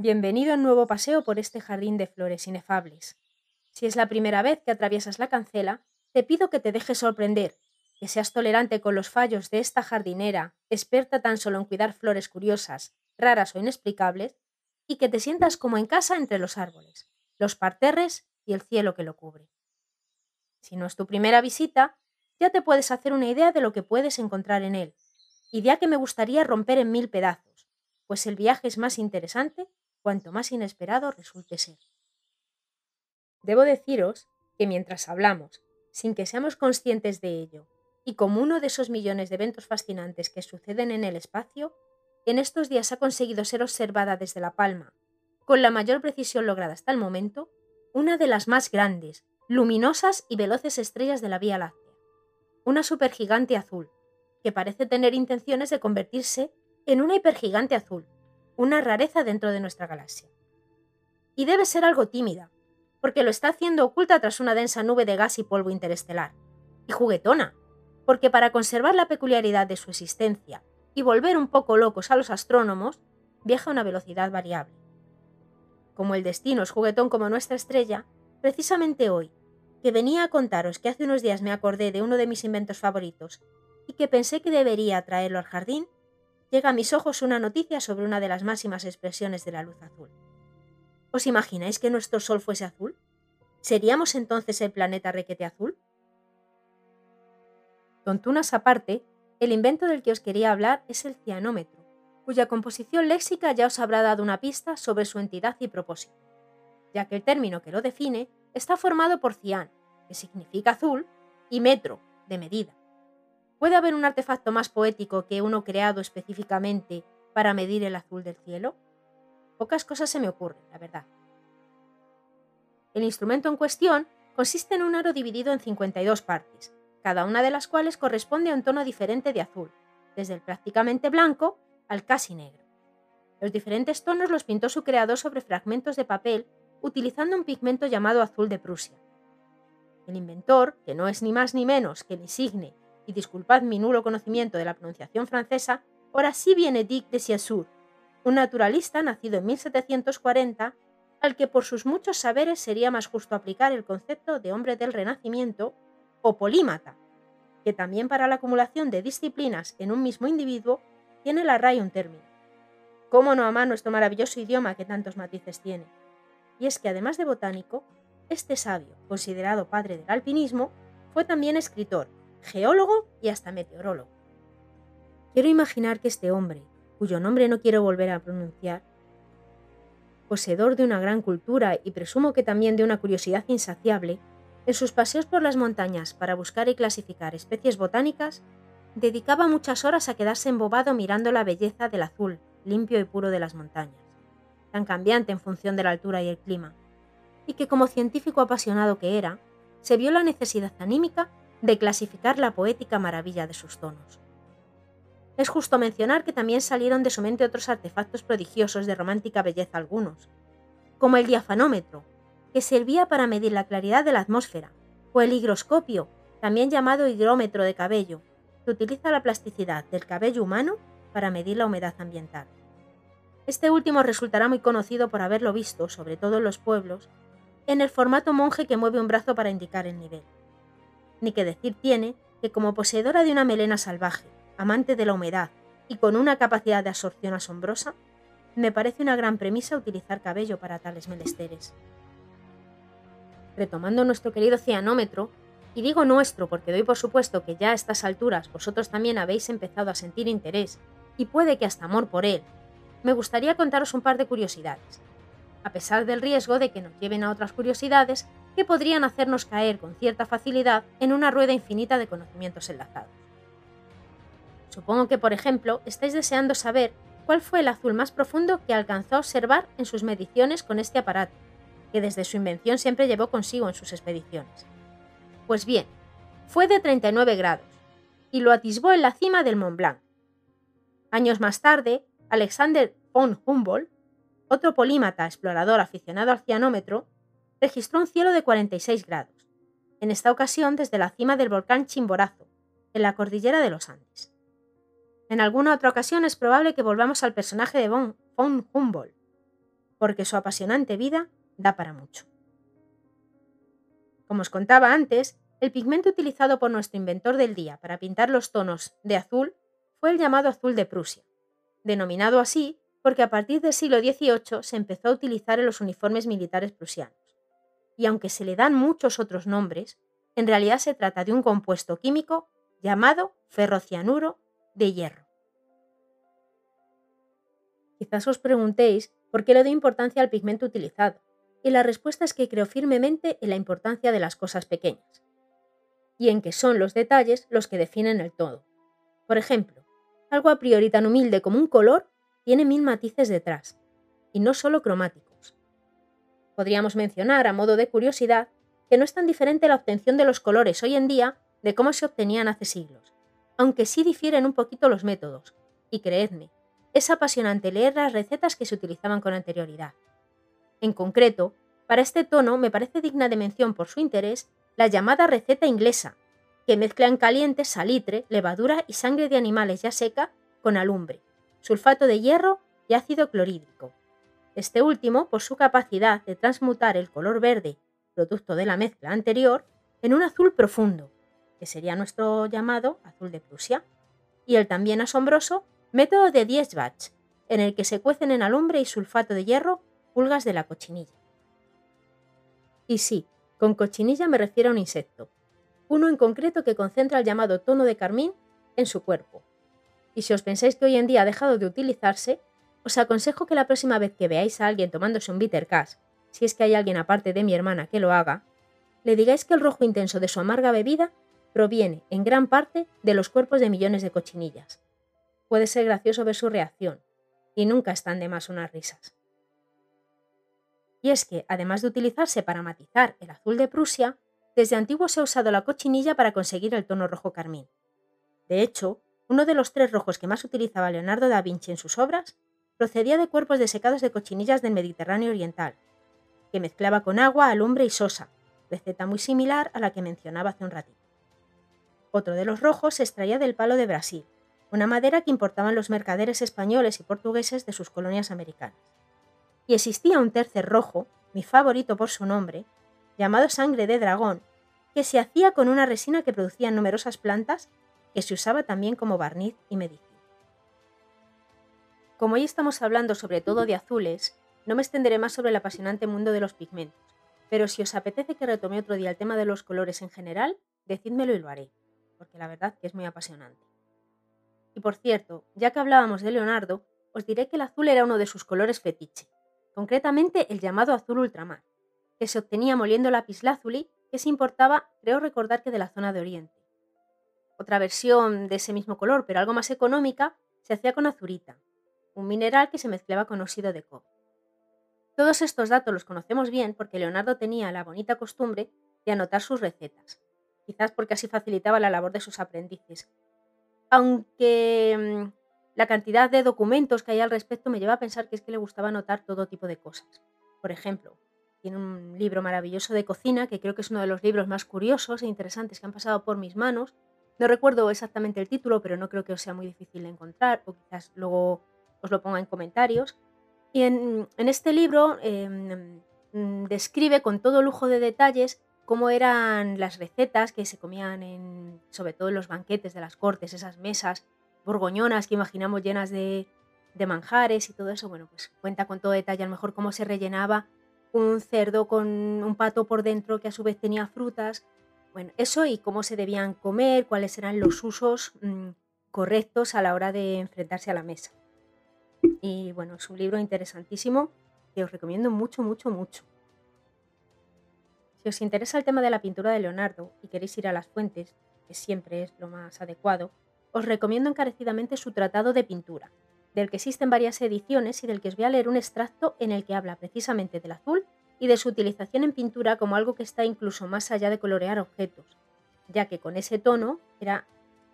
Bienvenido a un nuevo paseo por este jardín de flores inefables. Si es la primera vez que atraviesas la cancela, te pido que te dejes sorprender, que seas tolerante con los fallos de esta jardinera, experta tan solo en cuidar flores curiosas, raras o inexplicables, y que te sientas como en casa entre los árboles, los parterres y el cielo que lo cubre. Si no es tu primera visita, ya te puedes hacer una idea de lo que puedes encontrar en él, idea que me gustaría romper en mil pedazos, pues el viaje es más interesante cuanto más inesperado resulte ser. Debo deciros que mientras hablamos, sin que seamos conscientes de ello, y como uno de esos millones de eventos fascinantes que suceden en el espacio, en estos días ha conseguido ser observada desde La Palma, con la mayor precisión lograda hasta el momento, una de las más grandes, luminosas y veloces estrellas de la Vía Láctea, una supergigante azul, que parece tener intenciones de convertirse en una hipergigante azul, una rareza dentro de nuestra galaxia. Y debe ser algo tímida, porque lo está haciendo oculta tras una densa nube de gas y polvo interestelar. Y juguetona, porque para conservar la peculiaridad de su existencia y volver un poco locos a los astrónomos, viaja a una velocidad variable. Como el destino es juguetón como nuestra estrella, precisamente hoy, que venía a contaros que hace unos días me acordé de uno de mis inventos favoritos y que pensé que debería traerlo al jardín, llega a mis ojos una noticia sobre una de las máximas expresiones de la luz azul. ¿Os imagináis que nuestro Sol fuese azul? ¿Seríamos entonces el planeta requete azul? Tontunas aparte, el invento del que os quería hablar es el cianómetro, cuya composición léxica ya os habrá dado una pista sobre su entidad y propósito, ya que el término que lo define está formado por cian, que significa azul, y metro, de medida. ¿Puede haber un artefacto más poético que uno creado específicamente para medir el azul del cielo? Pocas cosas se me ocurren, la verdad. El instrumento en cuestión consiste en un aro dividido en 52 partes, cada una de las cuales corresponde a un tono diferente de azul, desde el prácticamente blanco al casi negro. Los diferentes tonos los pintó su creador sobre fragmentos de papel utilizando un pigmento llamado azul de Prusia. El inventor, que no es ni más ni menos que Lisigne y disculpad mi nulo conocimiento de la pronunciación francesa, Horace Benedict de Saussure, un naturalista nacido en 1740, al que por sus muchos saberes sería más justo aplicar el concepto de hombre del Renacimiento o polímata, que también para la acumulación de disciplinas en un mismo individuo tiene la RAI un término. ¿Cómo no amar nuestro maravilloso idioma que tantos matices tiene? Y es que además de botánico, este sabio, considerado padre del alpinismo, fue también escritor, geólogo y hasta meteorólogo. Quiero imaginar que este hombre, cuyo nombre no quiero volver a pronunciar, poseedor de una gran cultura y presumo que también de una curiosidad insaciable, en sus paseos por las montañas para buscar y clasificar especies botánicas, dedicaba muchas horas a quedarse embobado mirando la belleza del azul, limpio y puro de las montañas, tan cambiante en función de la altura y el clima, y que como científico apasionado que era, se vio la necesidad anímica de clasificar la poética maravilla de sus tonos. Es justo mencionar que también salieron de su mente otros artefactos prodigiosos de romántica belleza algunos, como el diafanómetro, que servía para medir la claridad de la atmósfera, o el higroscopio, también llamado higrómetro de cabello, que utiliza la plasticidad del cabello humano para medir la humedad ambiental. Este último resultará muy conocido por haberlo visto, sobre todo en los pueblos, en el formato monje que mueve un brazo para indicar el nivel ni que decir tiene que como poseedora de una melena salvaje, amante de la humedad y con una capacidad de absorción asombrosa, me parece una gran premisa utilizar cabello para tales menesteres. Retomando nuestro querido cianómetro, y digo nuestro porque doy por supuesto que ya a estas alturas vosotros también habéis empezado a sentir interés, y puede que hasta amor por él, me gustaría contaros un par de curiosidades, a pesar del riesgo de que nos lleven a otras curiosidades que podrían hacernos caer con cierta facilidad en una rueda infinita de conocimientos enlazados. Supongo que, por ejemplo, estáis deseando saber cuál fue el azul más profundo que alcanzó a observar en sus mediciones con este aparato, que desde su invención siempre llevó consigo en sus expediciones. Pues bien, fue de 39 grados, y lo atisbó en la cima del Mont Blanc. Años más tarde, Alexander von Humboldt, otro polímata explorador aficionado al cianómetro, registró un cielo de 46 grados, en esta ocasión desde la cima del volcán Chimborazo, en la cordillera de los Andes. En alguna otra ocasión es probable que volvamos al personaje de von, von Humboldt. porque su apasionante vida da para mucho. Como os contaba antes, el pigmento utilizado por nuestro inventor del día para pintar los tonos de azul fue el llamado azul de Prusia, denominado así porque a partir del siglo XVIII se empezó a utilizar en los uniformes militares prusianos. Y aunque se le dan muchos otros nombres, en realidad se trata de un compuesto químico llamado ferrocianuro de hierro. Quizás os preguntéis por qué le doy importancia al pigmento utilizado, y la respuesta es que creo firmemente en la importancia de las cosas pequeñas, y en que son los detalles los que definen el todo. Por ejemplo, algo a priori tan humilde como un color tiene mil matices detrás, y no solo cromáticos. Podríamos mencionar, a modo de curiosidad, que no es tan diferente la obtención de los colores hoy en día de cómo se obtenían hace siglos, aunque sí difieren un poquito los métodos, y creedme, es apasionante leer las recetas que se utilizaban con anterioridad. En concreto, para este tono me parece digna de mención por su interés la llamada receta inglesa, que mezcla en caliente salitre, levadura y sangre de animales ya seca con alumbre, sulfato de hierro y ácido clorhídrico. Este último por su capacidad de transmutar el color verde, producto de la mezcla anterior, en un azul profundo, que sería nuestro llamado azul de Prusia, y el también asombroso método de Diesbach, en el que se cuecen en alumbre y sulfato de hierro pulgas de la cochinilla. Y sí, con cochinilla me refiero a un insecto, uno en concreto que concentra el llamado tono de carmín en su cuerpo. Y si os pensáis que hoy en día ha dejado de utilizarse, os aconsejo que la próxima vez que veáis a alguien tomándose un bitter cash, si es que hay alguien aparte de mi hermana que lo haga, le digáis que el rojo intenso de su amarga bebida proviene, en gran parte, de los cuerpos de millones de cochinillas. Puede ser gracioso ver su reacción, y nunca están de más unas risas. Y es que, además de utilizarse para matizar el azul de Prusia, desde antiguo se ha usado la cochinilla para conseguir el tono rojo carmín. De hecho, uno de los tres rojos que más utilizaba Leonardo da Vinci en sus obras procedía de cuerpos desecados de cochinillas del Mediterráneo Oriental, que mezclaba con agua, alumbre y sosa, receta muy similar a la que mencionaba hace un ratito. Otro de los rojos se extraía del palo de Brasil, una madera que importaban los mercaderes españoles y portugueses de sus colonias americanas. Y existía un tercer rojo, mi favorito por su nombre, llamado sangre de dragón, que se hacía con una resina que producían numerosas plantas que se usaba también como barniz y medicina. Como hoy estamos hablando sobre todo de azules, no me extenderé más sobre el apasionante mundo de los pigmentos, pero si os apetece que retome otro día el tema de los colores en general, decídmelo y lo haré, porque la verdad que es muy apasionante. Y por cierto, ya que hablábamos de Leonardo, os diré que el azul era uno de sus colores fetiche, concretamente el llamado azul ultramar, que se obtenía moliendo lapislázuli que se importaba, creo recordar que de la zona de Oriente. Otra versión de ese mismo color, pero algo más económica, se hacía con azurita, un mineral que se mezclaba con óxido de cobre. Todos estos datos los conocemos bien porque Leonardo tenía la bonita costumbre de anotar sus recetas, quizás porque así facilitaba la labor de sus aprendices, aunque mm, la cantidad de documentos que hay al respecto me lleva a pensar que es que le gustaba anotar todo tipo de cosas. Por ejemplo, tiene un libro maravilloso de cocina que creo que es uno de los libros más curiosos e interesantes que han pasado por mis manos. No recuerdo exactamente el título, pero no creo que os sea muy difícil de encontrar, o quizás luego os lo ponga en comentarios. Y en, este libro em, mm, describe con todo lujo de detalles cómo eran las recetas que se comían en, sobre todo en los banquetes de las cortes, esas mesas borgoñonas que imaginamos llenas de, de manjares y todo eso. Bueno, pues cuenta con todo detalle, a lo mejor cómo se rellenaba un cerdo con un pato por dentro que a su vez tenía frutas. Bueno, eso y cómo se debían comer, cuáles eran los usos mm, correctos a la hora de enfrentarse a la mesa. Y bueno, es un libro interesantísimo que os recomiendo mucho, mucho, mucho. Si os interesa el tema de la pintura de Leonardo y queréis ir a las fuentes, que siempre es lo más adecuado, os recomiendo encarecidamente su Tratado de Pintura, del que existen varias ediciones y del que os voy a leer un extracto en el que habla precisamente del azul y de su utilización en pintura como algo que está incluso más allá de colorear objetos, ya que con ese tono era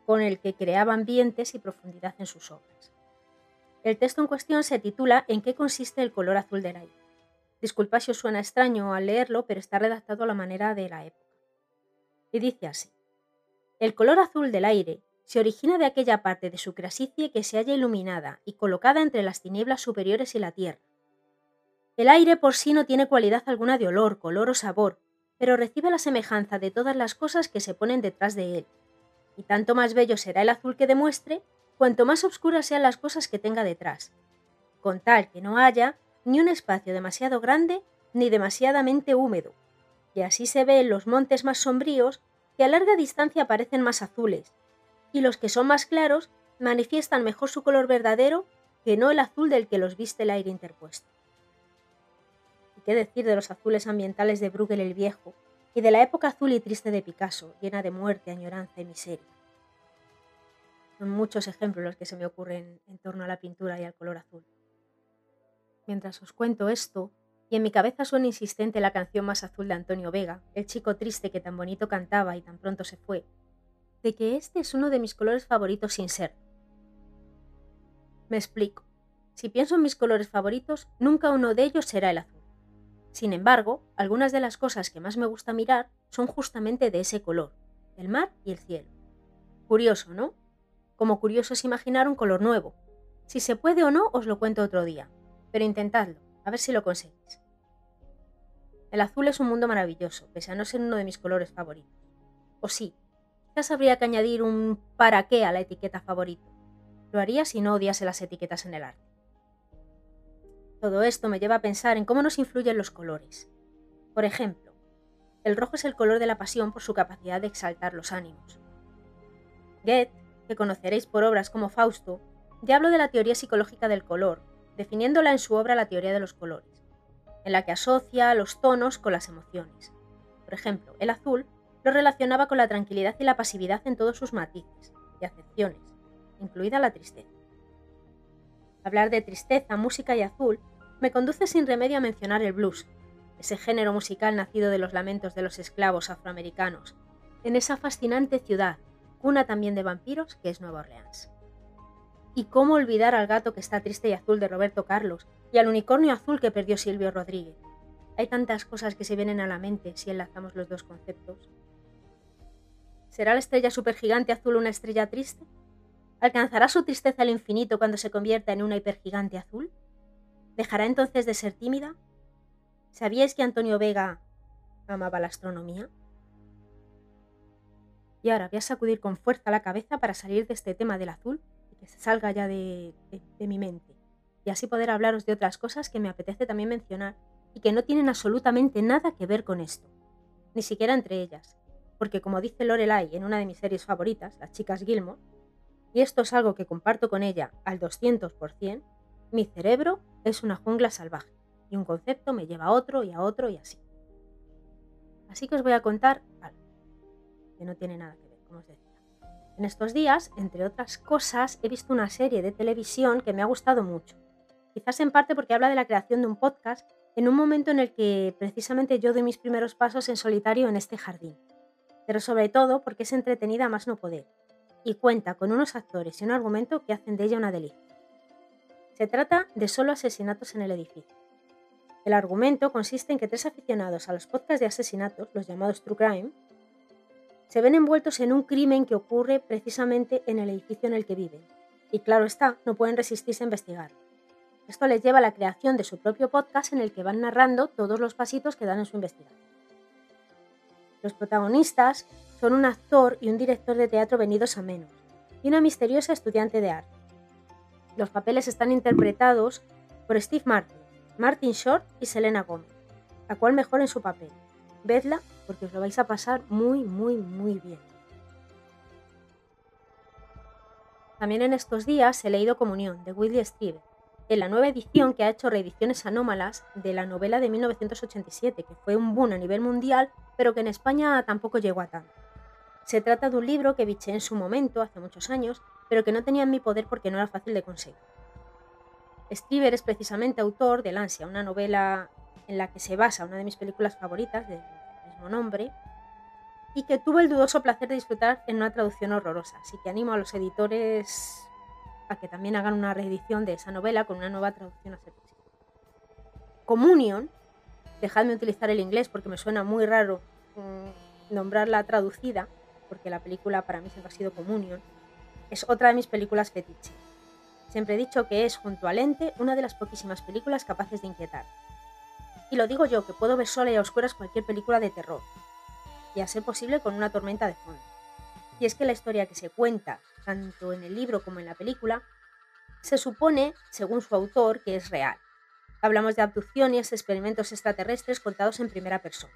con el que creaba ambientes y profundidad en sus obras. El texto en cuestión se titula ¿En qué consiste el color azul del aire? Disculpa si os suena extraño al leerlo, pero está redactado a la manera de la época. Y dice así. El color azul del aire se origina de aquella parte de su crasicie que se halla iluminada y colocada entre las tinieblas superiores y la tierra. El aire por sí no tiene cualidad alguna de olor, color o sabor, pero recibe la semejanza de todas las cosas que se ponen detrás de él. Y tanto más bello será el azul que demuestre, cuanto más oscuras sean las cosas que tenga detrás, con tal que no haya ni un espacio demasiado grande ni demasiadamente húmedo, y así se ve en los montes más sombríos que a larga distancia parecen más azules, y los que son más claros manifiestan mejor su color verdadero que no el azul del que los viste el aire interpuesto. ¿Y qué decir de los azules ambientales de Bruegel el Viejo y de la época azul y triste de Picasso, llena de muerte, añoranza y miseria? Son muchos ejemplos los que se me ocurren en torno a la pintura y al color azul. Mientras os cuento esto, y en mi cabeza suena insistente la canción más azul de Antonio Vega, el chico triste que tan bonito cantaba y tan pronto se fue, de que este es uno de mis colores favoritos sin ser. Me explico. Si pienso en mis colores favoritos, nunca uno de ellos será el azul. Sin embargo, algunas de las cosas que más me gusta mirar son justamente de ese color, el mar y el cielo. Curioso, ¿no? Como curioso es imaginar un color nuevo. Si se puede o no, os lo cuento otro día, pero intentadlo, a ver si lo conseguís. El azul es un mundo maravilloso, pese a no ser uno de mis colores favoritos. O sí, quizás habría que añadir un para qué a la etiqueta favorito. Lo haría si no odiase las etiquetas en el arte. Todo esto me lleva a pensar en cómo nos influyen los colores. Por ejemplo, el rojo es el color de la pasión por su capacidad de exaltar los ánimos. Goethe, que conoceréis por obras como Fausto, ya habló de la teoría psicológica del color, definiéndola en su obra La teoría de los colores en la que asocia los tonos con las emociones. Por ejemplo, el azul lo relacionaba con la tranquilidad y la pasividad en todos sus matices y acepciones, incluida la tristeza. Hablar de tristeza, música y azul me conduce sin remedio a mencionar el blues, ese género musical nacido de los lamentos de los esclavos afroamericanos, en esa fascinante ciudad, cuna también de vampiros que es Nueva Orleans. Y cómo olvidar al gato que está triste y azul de Roberto Carlos y al unicornio azul que perdió Silvio Rodríguez. Hay tantas cosas que se vienen a la mente si enlazamos los dos conceptos. ¿Será la estrella supergigante azul una estrella triste? ¿Alcanzará su tristeza al infinito cuando se convierta en una hipergigante azul? ¿Dejará entonces de ser tímida? ¿Sabíais que Antonio Vega amaba la astronomía? Y ahora voy a sacudir con fuerza la cabeza para salir de este tema del azul y que se salga ya de, mi mente. Y así poder hablaros de otras cosas que me apetece también mencionar y que no tienen absolutamente nada que ver con esto, ni siquiera entre ellas, porque como dice Lorelai en una de mis series favoritas, Las chicas Gilmore, y esto es algo que comparto con ella al 200%, mi cerebro es una jungla salvaje y un concepto me lleva a otro y a otro y así. Así que os voy a contar algo que no tiene nada que ver, como os decía. En estos días, entre otras cosas, he visto una serie de televisión que me ha gustado mucho quizás en parte porque habla de la creación de un podcast en un momento en el que precisamente yo doy mis primeros pasos en solitario en este jardín, pero sobre todo porque es entretenida más no poder, y cuenta con unos actores y un argumento que hacen de ella una delicia. Se trata de solo asesinatos en el edificio. El argumento consiste en que tres aficionados a los podcasts de asesinatos, los llamados True Crime, se ven envueltos en un crimen que ocurre precisamente en el edificio en el que viven, y claro está, no pueden resistirse a investigarlo. Esto les lleva a la creación de su propio podcast en el que van narrando todos los pasitos que dan en su investigación. Los protagonistas son un actor y un director de teatro venidos a menos, y una misteriosa estudiante de arte. Los papeles están interpretados por Steve Martin, Martin Short y Selena Gomez, la cual mejor en su papel. Vedla porque os lo vais a pasar muy, muy, muy bien. También en estos días he leído Comunión de Willie Steve, en la nueva edición que ha hecho reediciones anómalas de la novela de 1987, que fue un boom a nivel mundial, pero que en España tampoco llegó a tanto. Se trata de un libro que biché en su momento, hace muchos años, pero que no tenía en mi poder porque no era fácil de conseguir. Striver es precisamente autor de El ansia, una novela en la que se basa una de mis películas favoritas del mismo nombre, y que tuve el dudoso placer de disfrutar en una traducción horrorosa, así que animo a los editores a que también hagan una reedición de esa novela con una nueva traducción a ser posible. Communion, dejadme utilizar el inglés porque me suena muy raro mm, nombrarla traducida, porque la película para mí siempre ha sido Communion, es otra de mis películas fetiche. Siempre he dicho que es, junto a Lente, una de las poquísimas películas capaces de inquietar. Y lo digo yo, que puedo ver sola y a oscuras cualquier película de terror, y a ser posible con una tormenta de fondo. Y es que la historia que se cuenta, tanto en el libro como en la película, se supone, según su autor, que es real. Hablamos de abducciones, experimentos extraterrestres contados en primera persona.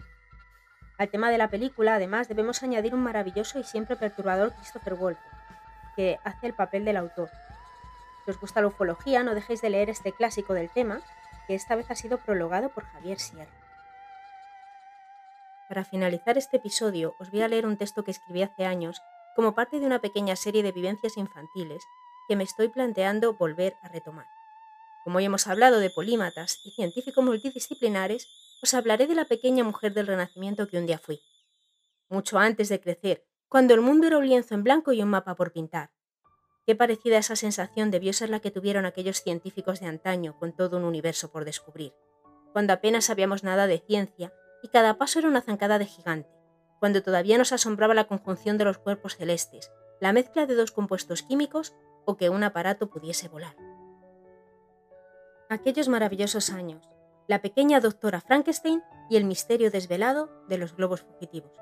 Al tema de la película, además, debemos añadir un maravilloso y siempre perturbador Christopher Wolf, que hace el papel del autor. Si os gusta la ufología, no dejéis de leer este clásico del tema, que esta vez ha sido prologado por Javier Sierra. Para finalizar este episodio, os voy a leer un texto que escribí hace años como parte de una pequeña serie de vivencias infantiles que me estoy planteando volver a retomar. Como hoy hemos hablado de polímatas y científicos multidisciplinares, os hablaré de la pequeña mujer del Renacimiento que un día fui. Mucho antes de crecer, cuando el mundo era un lienzo en blanco y un mapa por pintar. Qué parecida esa sensación debió ser la que tuvieron aquellos científicos de antaño con todo un universo por descubrir, cuando apenas sabíamos nada de ciencia y cada paso era una zancada de gigante, cuando todavía nos asombraba la conjunción de los cuerpos celestes, la mezcla de dos compuestos químicos o que un aparato pudiese volar. Aquellos maravillosos años, la pequeña doctora Frankenstein y el misterio desvelado de los globos fugitivos.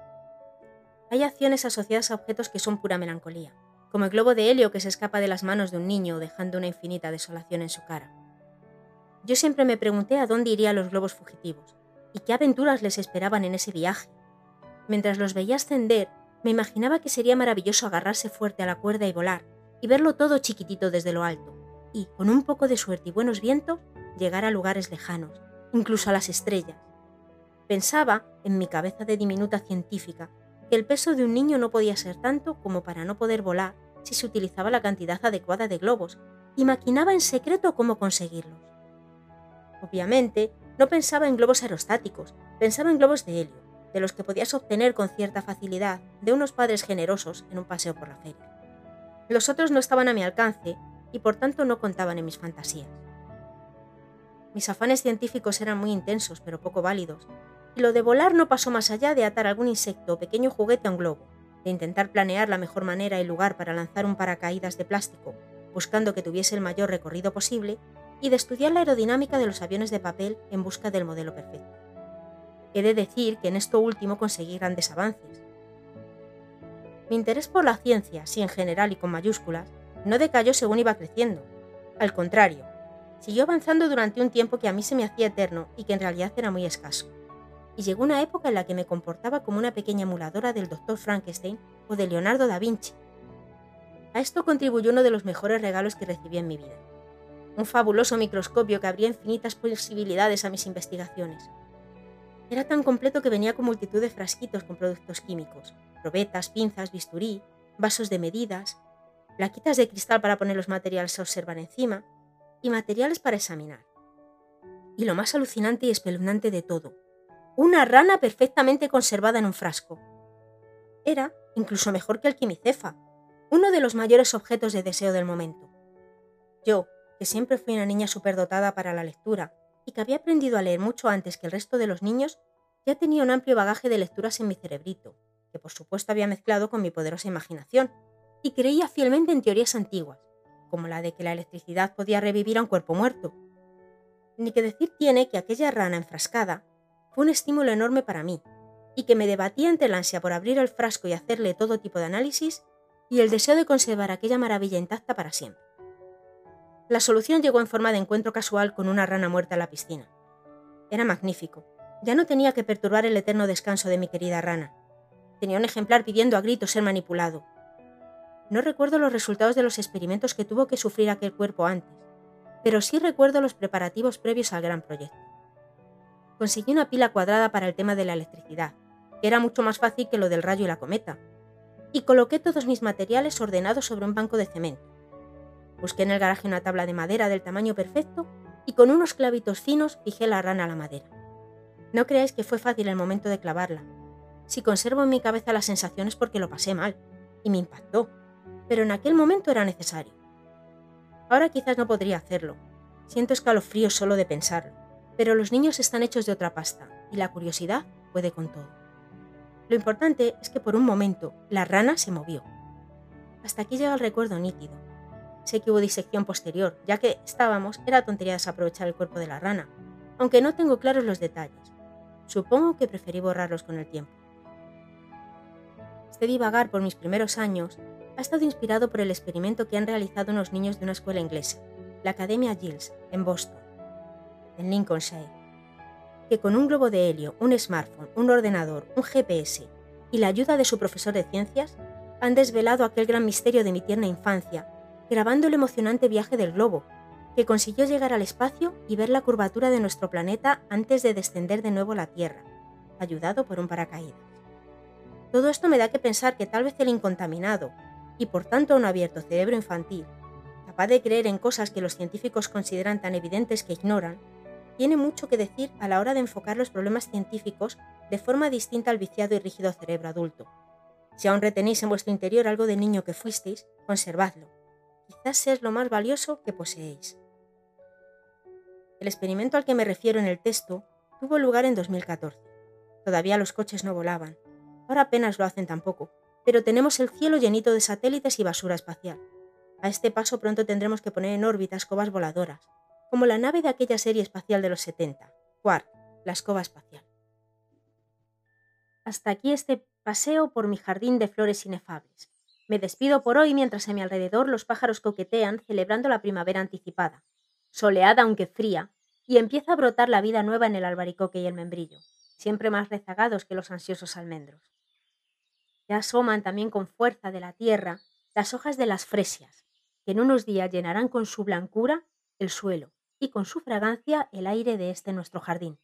Hay acciones asociadas a objetos que son pura melancolía, como el globo de helio que se escapa de las manos de un niño dejando una infinita desolación en su cara. Yo siempre me pregunté a dónde irían los globos fugitivos y qué aventuras les esperaban en ese viaje. Mientras los veía ascender, me imaginaba que sería maravilloso agarrarse fuerte a la cuerda y volar, y verlo todo chiquitito desde lo alto, y, con un poco de suerte y buenos vientos, llegar a lugares lejanos, incluso a las estrellas. Pensaba, en mi cabeza de diminuta científica, que el peso de un niño no podía ser tanto como para no poder volar si se utilizaba la cantidad adecuada de globos, y maquinaba en secreto cómo conseguirlos. Obviamente, no pensaba en globos aerostáticos, pensaba en globos de helio, de los que podías obtener con cierta facilidad de unos padres generosos en un paseo por la feria. Los otros no estaban a mi alcance y por tanto no contaban en mis fantasías. Mis afanes científicos eran muy intensos pero poco válidos, lo de volar no pasó más allá de atar algún insecto o pequeño juguete a un globo, de intentar planear la mejor manera y lugar para lanzar un paracaídas de plástico, buscando que tuviese el mayor recorrido posible, y de estudiar la aerodinámica de los aviones de papel en busca del modelo perfecto. He de decir que en esto último conseguí grandes avances, mi interés por la ciencia, así en general y con mayúsculas, no decayó según iba creciendo. Al contrario, siguió avanzando durante un tiempo que a mí se me hacía eterno y que en realidad era muy escaso. Y llegó una época en la que me comportaba como una pequeña emuladora del Dr. Frankenstein o de Leonardo da Vinci. A esto contribuyó uno de los mejores regalos que recibí en mi vida. Un fabuloso microscopio que abría infinitas posibilidades a mis investigaciones. Era tan completo que venía con multitud de frasquitos con productos químicos, probetas, pinzas, bisturí, vasos de medidas, plaquitas de cristal para poner los materiales a observar encima y materiales para examinar. Y lo más alucinante y espeluznante de todo, una rana perfectamente conservada en un frasco. Era incluso mejor que el quimicefa, uno de los mayores objetos de deseo del momento. Yo, que siempre fui una niña superdotada para la lectura y que había aprendido a leer mucho antes que el resto de los niños, ya tenía un amplio bagaje de lecturas en mi cerebrito, que por supuesto había mezclado con mi poderosa imaginación, y creía fielmente en teorías antiguas, como la de que la electricidad podía revivir a un cuerpo muerto. Ni que decir tiene que aquella rana enfrascada fue un estímulo enorme para mí, y que me debatía entre la ansia por abrir el frasco y hacerle todo tipo de análisis, y el deseo de conservar aquella maravilla intacta para siempre. La solución llegó en forma de encuentro casual con una rana muerta en la piscina. Era magnífico. Ya no tenía que perturbar el eterno descanso de mi querida rana. Tenía un ejemplar pidiendo a gritos ser manipulado. No recuerdo los resultados de los experimentos que tuvo que sufrir aquel cuerpo antes, pero sí recuerdo los preparativos previos al gran proyecto. Conseguí una pila cuadrada para el tema de la electricidad, que era mucho más fácil que lo del rayo y la cometa, y coloqué todos mis materiales ordenados sobre un banco de cemento Busqué en el garaje una tabla de madera del tamaño perfecto y con unos clavitos finos fijé la rana a la madera. No creáis que fue fácil el momento de clavarla. Si conservo en mi cabeza las sensaciones porque lo pasé mal y me impactó, pero en aquel momento era necesario. Ahora quizás no podría hacerlo. Siento escalofríos solo de pensarlo, pero los niños están hechos de otra pasta y la curiosidad puede con todo. Lo importante es que por un momento la rana se movió. Hasta aquí llega el recuerdo nítido, Sé que hubo disección posterior, ya que estábamos, era tontería desaprovechar el cuerpo de la rana. aunque no tengo claros los detalles. Supongo que preferí borrarlos con el tiempo. Este divagar por mis primeros años ha estado inspirado por el experimento que han realizado unos niños de una escuela inglesa, la Academia Giles, en Boston, en Lincolnshire, que con un globo de helio, un smartphone, un ordenador, un GPS y la ayuda de su profesor de ciencias, han desvelado aquel gran misterio de mi tierna infancia, grabando el emocionante viaje del globo, que consiguió llegar al espacio y ver la curvatura de nuestro planeta antes de descender de nuevo a la Tierra, ayudado por un paracaídas. Todo esto me da que pensar que tal vez el incontaminado, y por tanto un abierto cerebro infantil, capaz de creer en cosas que los científicos consideran tan evidentes que ignoran, tiene mucho que decir a la hora de enfocar los problemas científicos de forma distinta al viciado y rígido cerebro adulto. Si aún retenéis en vuestro interior algo de niño que fuisteis, conservadlo. Quizás es lo más valioso que poseéis. El experimento al que me refiero en el texto tuvo lugar en 2014. Todavía los coches no volaban. Ahora apenas lo hacen tampoco, pero tenemos el cielo llenito de satélites y basura espacial. A este paso pronto tendremos que poner en órbita escobas voladoras, como la nave de aquella serie espacial de los 70, Quark, la escoba espacial. Hasta aquí este paseo por mi jardín de flores inefables. Me despido por hoy mientras a mi alrededor los pájaros coquetean celebrando la primavera anticipada, soleada aunque fría, y empieza a brotar la vida nueva en el albaricoque y el membrillo, siempre más rezagados que los ansiosos almendros. Ya asoman también con fuerza de la tierra las hojas de las fresias, que en unos días llenarán con su blancura el suelo y con su fragancia el aire de este nuestro jardín.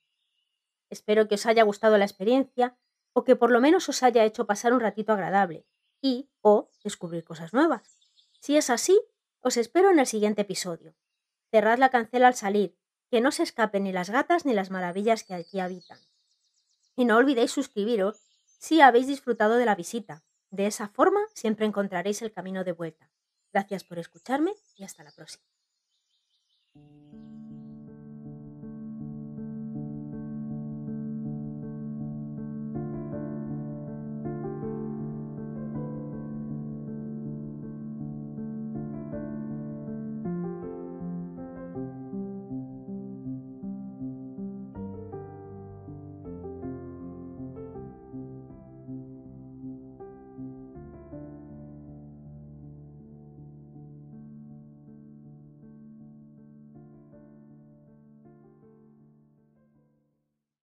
Espero que os haya gustado la experiencia o que por lo menos os haya hecho pasar un ratito agradable y o descubrir cosas nuevas. Si es así, os espero en el siguiente episodio. Cerrad la cancela al salir, que no se escapen ni las gatas ni las maravillas que aquí habitan. Y no olvidéis suscribiros si habéis disfrutado de la visita. De esa forma siempre encontraréis el camino de vuelta. Gracias por escucharme y hasta la próxima.